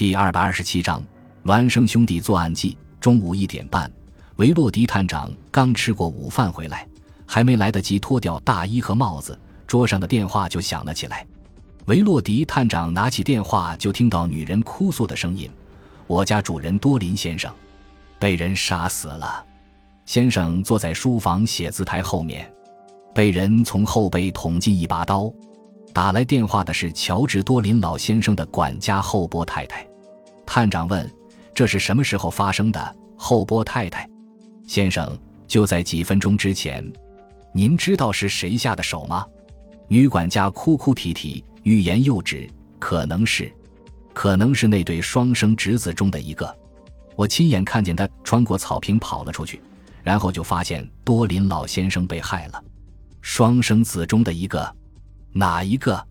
第二百二十七章孪生兄弟作案记。中午一点半，维洛迪探长刚吃过午饭回来，还没来得及脱掉大衣和帽子，桌上的电话就响了起来。维洛迪探长拿起电话，就听到女人哭诉的声音：“我家主人多林先生，被人杀死了。先生坐在书房写字台后面，被人从后背捅进一把刀。”打来电话的是乔治多林老先生的管家后波太太。探长问：“这是什么时候发生的？”后波太太，先生就在几分钟之前。您知道是谁下的手吗？女管家哭哭啼啼，欲言又止。可能是，可能是那对双生侄子中的一个。我亲眼看见他穿过草坪跑了出去，然后就发现多林老先生被害了。双生子中的一个，哪一个？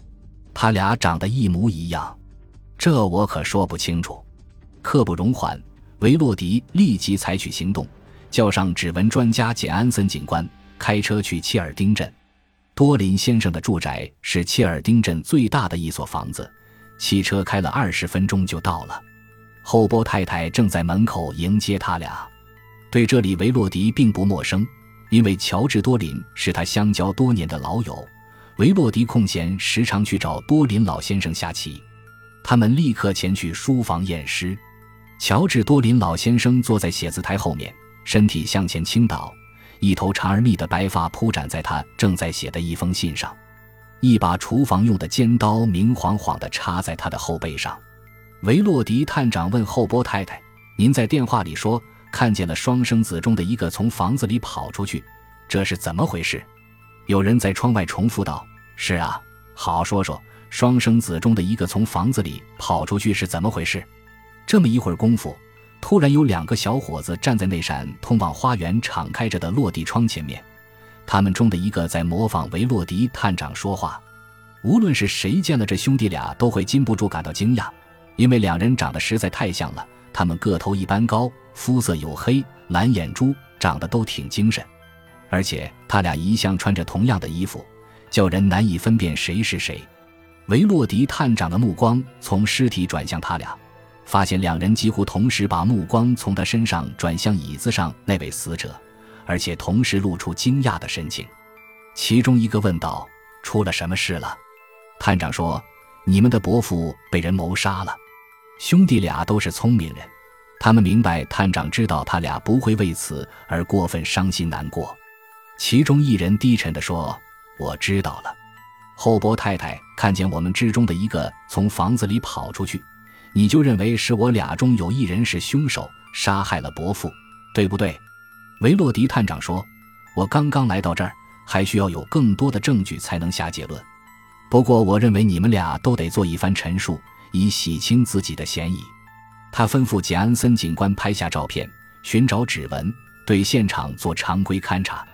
他俩长得一模一样，这我可说不清楚。刻不容缓，维洛迪立即采取行动，叫上指纹专家简·安森警官，开车去切尔丁镇。多林先生的住宅是切尔丁镇最大的一所房子，汽车开了二十分钟就到了。后波太太正在门口迎接他俩。对这里，维洛迪并不陌生，因为乔治·多林是他相交多年的老友。维洛迪空闲时常去找多林老先生下棋。他们立刻前去书房验尸。乔治·多林老先生坐在写字台后面，身体向前倾倒，一头长而密的白发铺展在他正在写的一封信上，一把厨房用的尖刀明晃晃地插在他的后背上。维洛迪探长问后波太太：“您在电话里说看见了双生子中的一个从房子里跑出去，这是怎么回事？”有人在窗外重复道：“是啊，好说说，双生子中的一个从房子里跑出去是怎么回事？”这么一会儿功夫，突然有两个小伙子站在那扇通往花园敞开着的落地窗前面。他们中的一个在模仿维洛迪探长说话。无论是谁见了这兄弟俩，都会禁不住感到惊讶，因为两人长得实在太像了。他们个头一般高，肤色黝黑，蓝眼珠，长得都挺精神。而且他俩一向穿着同样的衣服，叫人难以分辨谁是谁。维洛迪探长的目光从尸体转向他俩。发现两人几乎同时把目光从他身上转向椅子上那位死者，而且同时露出惊讶的神情。其中一个问道：“出了什么事了？”探长说：“你们的伯父被人谋杀了。”兄弟俩都是聪明人，他们明白探长知道他俩不会为此而过分伤心难过。其中一人低沉地说：“我知道了。”后伯太太看见我们之中的一个从房子里跑出去。你就认为是我俩中有一人是凶手，杀害了伯父，对不对？维洛迪探长说：“我刚刚来到这儿，还需要有更多的证据才能下结论。不过，我认为你们俩都得做一番陈述，以洗清自己的嫌疑。”他吩咐简·安森警官拍下照片，寻找指纹，对现场做常规勘查。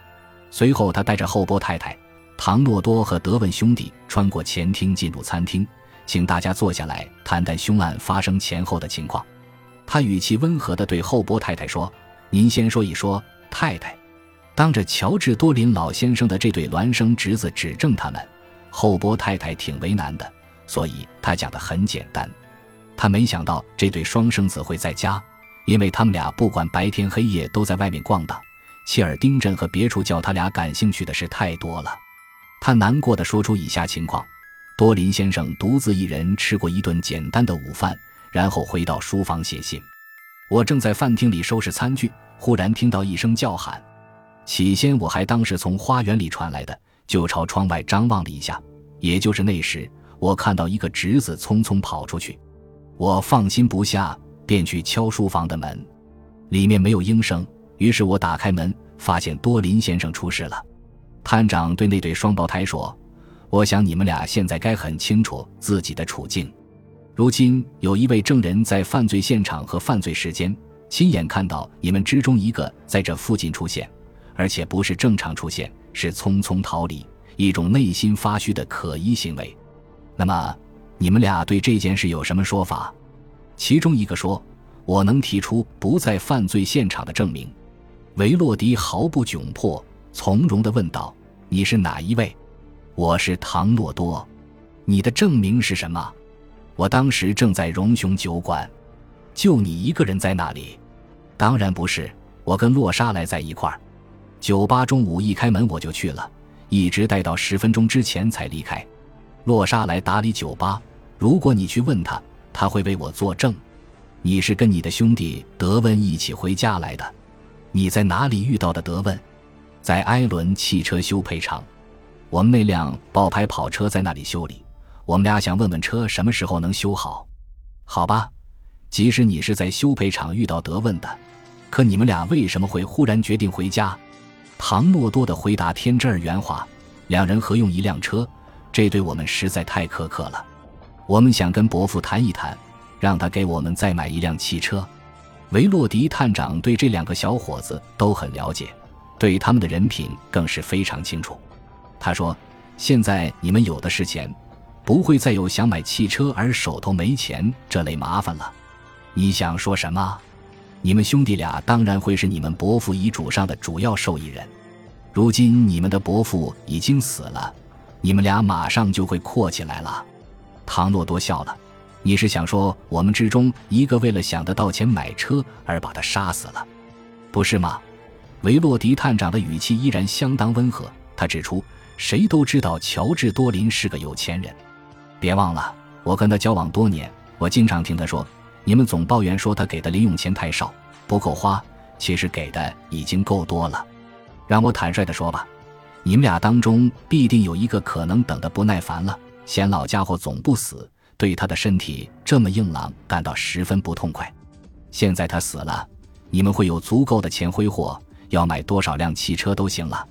随后，他带着后波太太、唐诺多和德文兄弟穿过前厅进入餐厅。请大家坐下来谈谈凶案发生前后的情况。他语气温和地对后波太太说：“您先说一说，太太。”当着乔治多林老先生的这对孪生侄子指证他们，后波太太挺为难的，所以他讲得很简单。他没想到这对双生子会在家，因为他们俩不管白天黑夜都在外面逛荡。切尔丁镇和别处叫他俩感兴趣的事太多了。他难过的说出以下情况。多林先生独自一人吃过一顿简单的午饭，然后回到书房写信。我正在饭厅里收拾餐具，忽然听到一声叫喊。起先我还当是从花园里传来的，就朝窗外张望了一下。也就是那时，我看到一个侄子匆匆跑出去。我放心不下，便去敲书房的门，里面没有应声。于是我打开门，发现多林先生出事了。探长对那对双胞胎说。我想你们俩现在该很清楚自己的处境。如今有一位证人在犯罪现场和犯罪时间亲眼看到你们之中一个在这附近出现，而且不是正常出现，是匆匆逃离，一种内心发虚的可疑行为。那么，你们俩对这件事有什么说法？其中一个说：“我能提出不在犯罪现场的证明。”维洛迪毫不窘迫，从容地问道：“你是哪一位？”我是唐诺多，你的证明是什么？我当时正在荣雄酒馆，就你一个人在那里？当然不是，我跟洛莎莱在一块儿。酒吧中午一开门我就去了，一直待到十分钟之前才离开。洛莎来打理酒吧，如果你去问他，他会为我作证。你是跟你的兄弟德温一起回家来的？你在哪里遇到的德温？在埃伦汽车修配厂，我们那辆爆牌跑车在那里修理。我们俩想问问车什么时候能修好？好吧，即使你是在修配厂遇到德问的，可你们俩为什么会忽然决定回家？唐诺多的回答天真而圆滑：两人合用一辆车，这对我们实在太苛刻了。我们想跟伯父谈一谈。让他给我们再买一辆汽车。维洛迪探长对这两个小伙子都很了解，对他们的人品更是非常清楚。他说：“现在你们有的是钱，不会再有想买汽车而手头没钱这类麻烦了。你想说什么？你们兄弟俩当然会是你们伯父遗嘱上的主要受益人。如今你们的伯父已经死了，你们俩马上就会阔起来了。”唐诺多笑了。你是想说我们之中一个为了想得到钱买车而把他杀死了，不是吗？维洛迪探长的语气依然相当温和。他指出，谁都知道乔治多林是个有钱人。别忘了，我跟他交往多年，我经常听他说，你们总抱怨说他给的零用钱太少，不够花。其实给的已经够多了。让我坦率地说吧，你们俩当中必定有一个可能等得不耐烦了，嫌老家伙总不死。对他的身体这么硬朗感到十分不痛快。现在他死了，你们会有足够的钱挥霍，要买多少辆汽车都行了。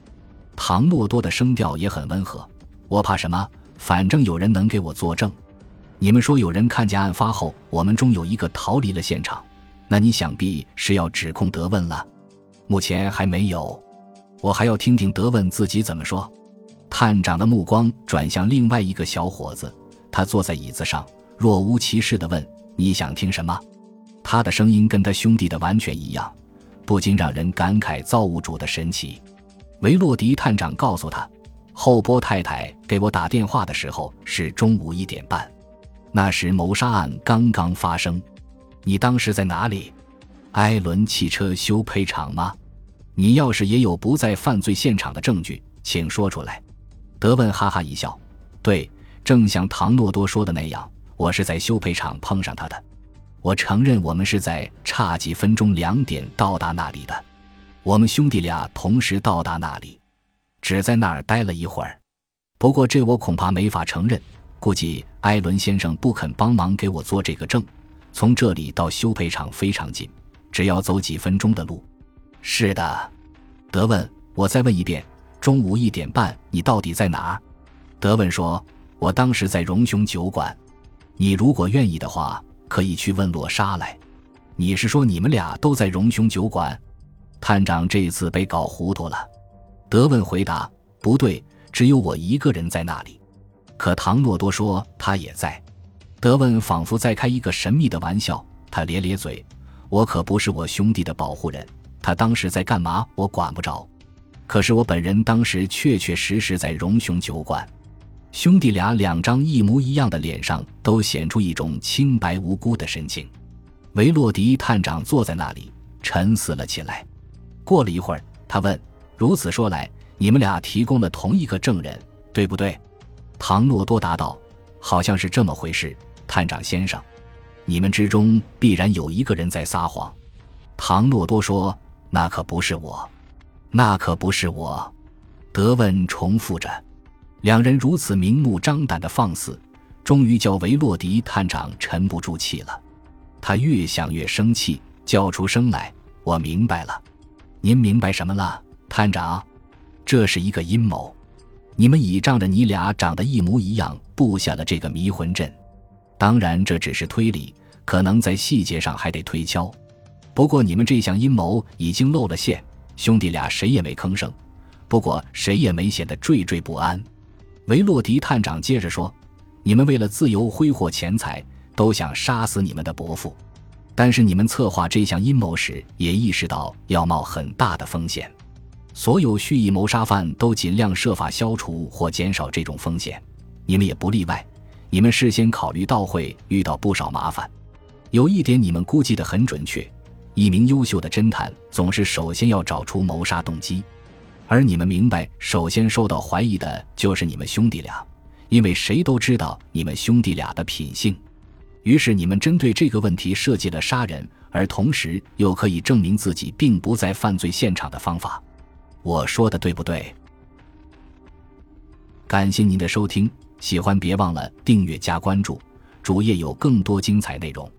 唐诺多的声调也很温和。我怕什么？反正有人能给我作证。你们说有人看见案发后，我们中有一个逃离了现场，那你想必是要指控德问了。目前还没有，我还要听听德问自己怎么说。探长的目光转向另外一个小伙子。他坐在椅子上，若无其事地问：“你想听什么？”他的声音跟他兄弟的完全一样，不禁让人感慨造物主的神奇。维洛迪探长告诉他：“后波太太给我打电话的时候是中午一点半，那时谋杀案刚刚发生。你当时在哪里？埃伦汽车修配厂吗？你要是也有不在犯罪现场的证据，请说出来。”德文哈哈一笑：“对。”正像唐诺多说的那样，我是在修配厂碰上他的。我承认，我们是在差几分钟两点到达那里的。我们兄弟俩同时到达那里，只在那儿待了一会儿。不过这我恐怕没法承认，估计艾伦先生不肯帮忙给我做这个证。从这里到修配厂非常近，只要走几分钟的路。是的，德文，我再问一遍，中午一点半你到底在哪儿？德文说。我当时在荣雄酒馆，你如果愿意的话，可以去问洛莎来。你是说你们俩都在荣雄酒馆？探长这次被搞糊涂了。德文回答：“不对，只有我一个人在那里。”可唐诺多说他也在。德文仿佛在开一个神秘的玩笑，他咧咧嘴：“我可不是我兄弟的保护人，他当时在干嘛，我管不着。可是我本人当时确确实实在荣雄酒馆。”兄弟俩两张一模一样的脸上都显出一种清白无辜的神情。维洛迪探长坐在那里沉思了起来。过了一会儿，他问：“如此说来，你们俩提供了同一个证人，对不对？”唐诺多答道：“好像是这么回事，探长先生。你们之中必然有一个人在撒谎。”唐诺多说：“那可不是我，那可不是我。”德文重复着。两人如此明目张胆的放肆，终于叫维洛迪探长沉不住气了。他越想越生气，叫出声来：“我明白了，您明白什么了，探长？这是一个阴谋，你们倚仗着你俩长得一模一样，布下了这个迷魂阵。当然，这只是推理，可能在细节上还得推敲。不过，你们这项阴谋已经露了馅，兄弟俩谁也没吭声，不过谁也没显得惴惴不安。”维洛迪探长接着说：“你们为了自由挥霍钱财，都想杀死你们的伯父。但是你们策划这项阴谋时，也意识到要冒很大的风险。所有蓄意谋杀犯都尽量设法消除或减少这种风险，你们也不例外。你们事先考虑到会遇到不少麻烦。有一点你们估计的很准确：一名优秀的侦探总是首先要找出谋杀动机，而你们明白，首先受到怀疑的就是你们兄弟俩，因为谁都知道你们兄弟俩的品性。于是你们针对这个问题设计了杀人，而同时又可以证明自己并不在犯罪现场的方法。我说的对不对？感谢您的收听，喜欢别忘了订阅加关注，主页有更多精彩内容。